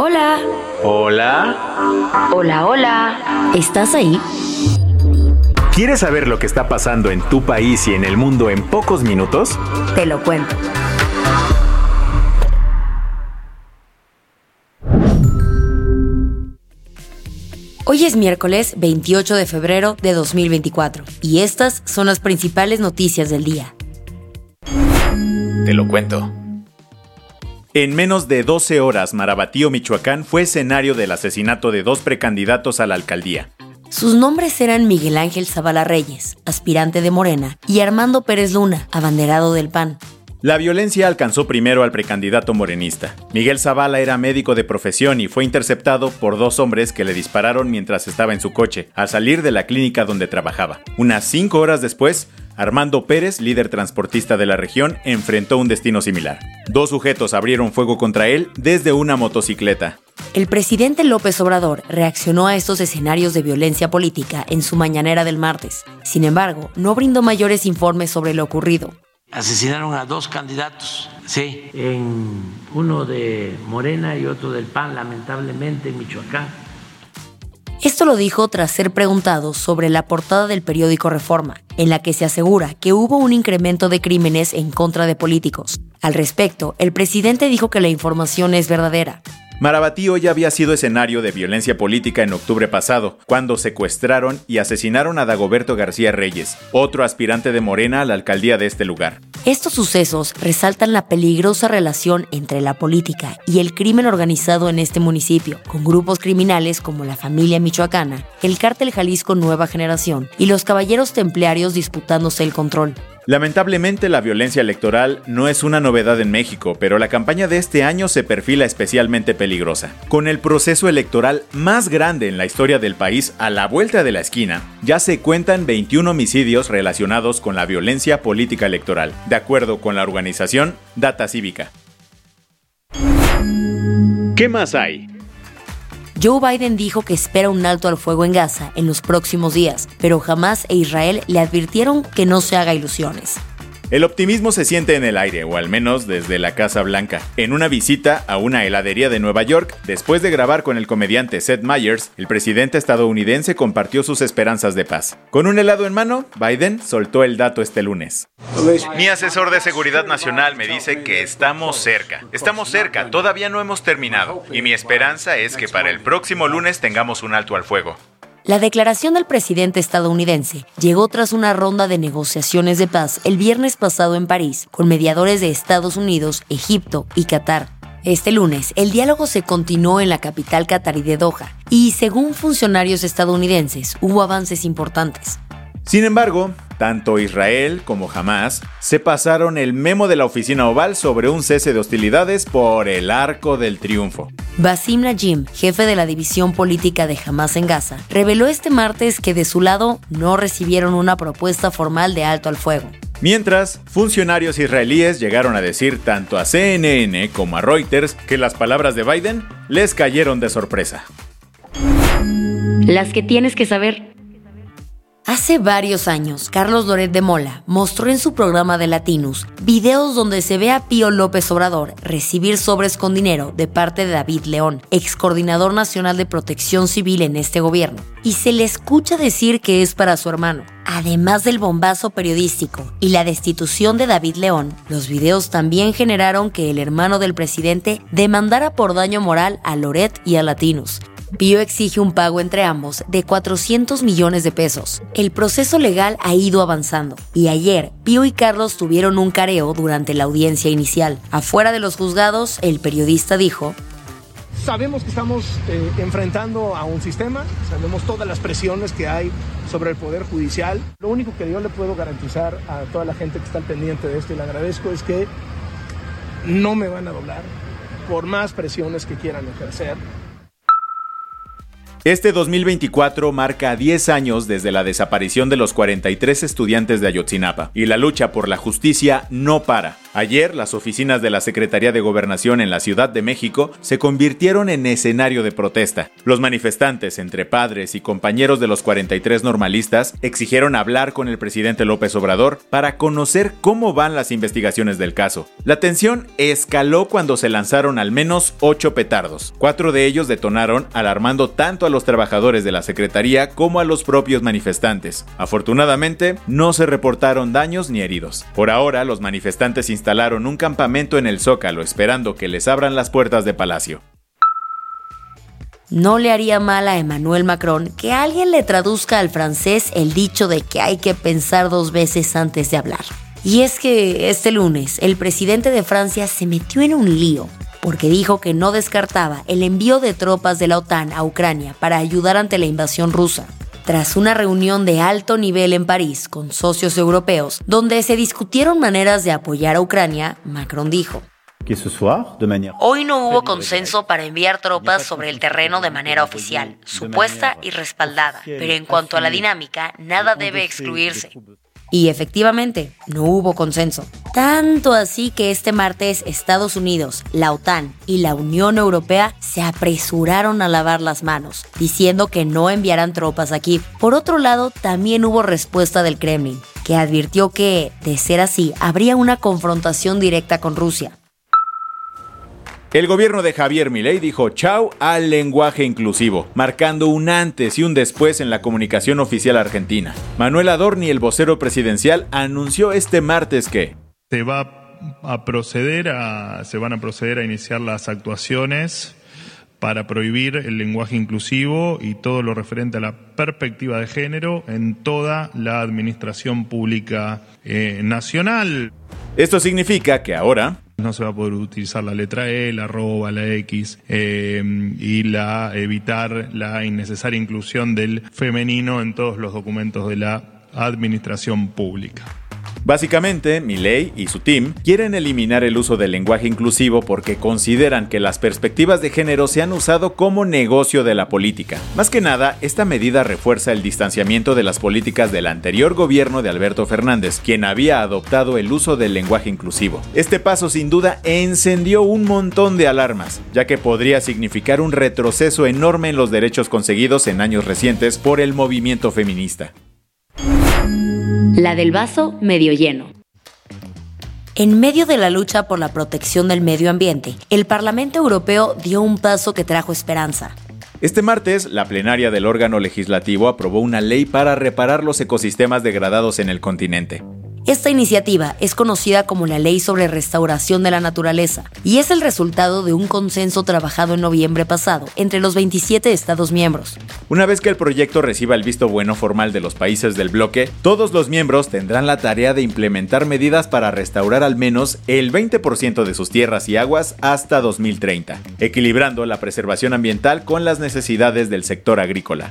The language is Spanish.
Hola. Hola. Hola, hola. ¿Estás ahí? ¿Quieres saber lo que está pasando en tu país y en el mundo en pocos minutos? Te lo cuento. Hoy es miércoles 28 de febrero de 2024 y estas son las principales noticias del día. Te lo cuento. En menos de 12 horas, Marabatío, Michoacán fue escenario del asesinato de dos precandidatos a la alcaldía. Sus nombres eran Miguel Ángel Zavala Reyes, aspirante de Morena, y Armando Pérez Luna, abanderado del PAN. La violencia alcanzó primero al precandidato morenista. Miguel Zavala era médico de profesión y fue interceptado por dos hombres que le dispararon mientras estaba en su coche, al salir de la clínica donde trabajaba. Unas cinco horas después, Armando Pérez, líder transportista de la región, enfrentó un destino similar. Dos sujetos abrieron fuego contra él desde una motocicleta. El presidente López Obrador reaccionó a estos escenarios de violencia política en su mañanera del martes. Sin embargo, no brindó mayores informes sobre lo ocurrido. Asesinaron a dos candidatos, sí, en uno de Morena y otro del PAN, lamentablemente en Michoacán. Esto lo dijo tras ser preguntado sobre la portada del periódico Reforma, en la que se asegura que hubo un incremento de crímenes en contra de políticos. Al respecto, el presidente dijo que la información es verdadera, Marabatío ya había sido escenario de violencia política en octubre pasado, cuando secuestraron y asesinaron a Dagoberto García Reyes, otro aspirante de Morena a la alcaldía de este lugar. Estos sucesos resaltan la peligrosa relación entre la política y el crimen organizado en este municipio, con grupos criminales como la familia michoacana, el cártel Jalisco Nueva Generación y los caballeros templarios disputándose el control. Lamentablemente la violencia electoral no es una novedad en México, pero la campaña de este año se perfila especialmente peligrosa. Con el proceso electoral más grande en la historia del país a la vuelta de la esquina, ya se cuentan 21 homicidios relacionados con la violencia política electoral, de acuerdo con la organización Data Cívica. ¿Qué más hay? Joe Biden dijo que espera un alto al fuego en Gaza en los próximos días, pero Hamas e Israel le advirtieron que no se haga ilusiones. El optimismo se siente en el aire, o al menos desde la Casa Blanca. En una visita a una heladería de Nueva York, después de grabar con el comediante Seth Meyers, el presidente estadounidense compartió sus esperanzas de paz. Con un helado en mano, Biden soltó el dato este lunes. Mi asesor de seguridad nacional me dice que estamos cerca. Estamos cerca, todavía no hemos terminado. Y mi esperanza es que para el próximo lunes tengamos un alto al fuego. La declaración del presidente estadounidense llegó tras una ronda de negociaciones de paz el viernes pasado en París con mediadores de Estados Unidos, Egipto y Qatar. Este lunes, el diálogo se continuó en la capital catarí de Doha y, según funcionarios estadounidenses, hubo avances importantes. Sin embargo, tanto Israel como Hamas se pasaron el memo de la oficina oval sobre un cese de hostilidades por el arco del triunfo. Basim Najim, jefe de la división política de Hamas en Gaza, reveló este martes que de su lado no recibieron una propuesta formal de alto al fuego. Mientras, funcionarios israelíes llegaron a decir tanto a CNN como a Reuters que las palabras de Biden les cayeron de sorpresa. Las que tienes que saber Hace varios años, Carlos Loret de Mola mostró en su programa de Latinus videos donde se ve a Pío López Obrador recibir sobres con dinero de parte de David León, ex coordinador nacional de protección civil en este gobierno, y se le escucha decir que es para su hermano. Además del bombazo periodístico y la destitución de David León, los videos también generaron que el hermano del presidente demandara por daño moral a Loret y a Latinus, Pío exige un pago entre ambos de 400 millones de pesos. El proceso legal ha ido avanzando y ayer Pío y Carlos tuvieron un careo durante la audiencia inicial. Afuera de los juzgados, el periodista dijo, Sabemos que estamos eh, enfrentando a un sistema, sabemos todas las presiones que hay sobre el Poder Judicial. Lo único que yo le puedo garantizar a toda la gente que está al pendiente de esto y le agradezco es que no me van a doblar por más presiones que quieran ejercer. Este 2024 marca 10 años desde la desaparición de los 43 estudiantes de Ayotzinapa y la lucha por la justicia no para. Ayer, las oficinas de la Secretaría de Gobernación en la Ciudad de México se convirtieron en escenario de protesta. Los manifestantes, entre padres y compañeros de los 43 normalistas, exigieron hablar con el presidente López Obrador para conocer cómo van las investigaciones del caso. La tensión escaló cuando se lanzaron al menos 8 petardos. Cuatro de ellos detonaron, alarmando tanto a los trabajadores de la Secretaría como a los propios manifestantes. Afortunadamente, no se reportaron daños ni heridos. Por ahora, los manifestantes instalaron un campamento en el Zócalo esperando que les abran las puertas de Palacio. No le haría mal a Emmanuel Macron que alguien le traduzca al francés el dicho de que hay que pensar dos veces antes de hablar. Y es que este lunes el presidente de Francia se metió en un lío porque dijo que no descartaba el envío de tropas de la OTAN a Ucrania para ayudar ante la invasión rusa. Tras una reunión de alto nivel en París con socios europeos, donde se discutieron maneras de apoyar a Ucrania, Macron dijo, Hoy no hubo consenso para enviar tropas sobre el terreno de manera oficial, supuesta y respaldada, pero en cuanto a la dinámica, nada debe excluirse. Y efectivamente, no hubo consenso. Tanto así que este martes Estados Unidos, la OTAN y la Unión Europea se apresuraron a lavar las manos, diciendo que no enviarán tropas aquí. Por otro lado, también hubo respuesta del Kremlin, que advirtió que, de ser así, habría una confrontación directa con Rusia. El gobierno de Javier Milei dijo chau al lenguaje inclusivo, marcando un antes y un después en la comunicación oficial argentina. Manuel Adorni, el vocero presidencial, anunció este martes que se va a proceder a se van a proceder a iniciar las actuaciones para prohibir el lenguaje inclusivo y todo lo referente a la perspectiva de género en toda la administración pública eh, nacional. Esto significa que ahora no se va a poder utilizar la letra E, la arroba, la X eh, y la evitar la innecesaria inclusión del femenino en todos los documentos de la administración pública. Básicamente, Milley y su team quieren eliminar el uso del lenguaje inclusivo porque consideran que las perspectivas de género se han usado como negocio de la política. Más que nada, esta medida refuerza el distanciamiento de las políticas del anterior gobierno de Alberto Fernández, quien había adoptado el uso del lenguaje inclusivo. Este paso sin duda encendió un montón de alarmas, ya que podría significar un retroceso enorme en los derechos conseguidos en años recientes por el movimiento feminista la del vaso medio lleno. En medio de la lucha por la protección del medio ambiente, el Parlamento Europeo dio un paso que trajo esperanza. Este martes, la plenaria del órgano legislativo aprobó una ley para reparar los ecosistemas degradados en el continente. Esta iniciativa es conocida como la Ley sobre Restauración de la Naturaleza y es el resultado de un consenso trabajado en noviembre pasado entre los 27 Estados miembros. Una vez que el proyecto reciba el visto bueno formal de los países del bloque, todos los miembros tendrán la tarea de implementar medidas para restaurar al menos el 20% de sus tierras y aguas hasta 2030, equilibrando la preservación ambiental con las necesidades del sector agrícola.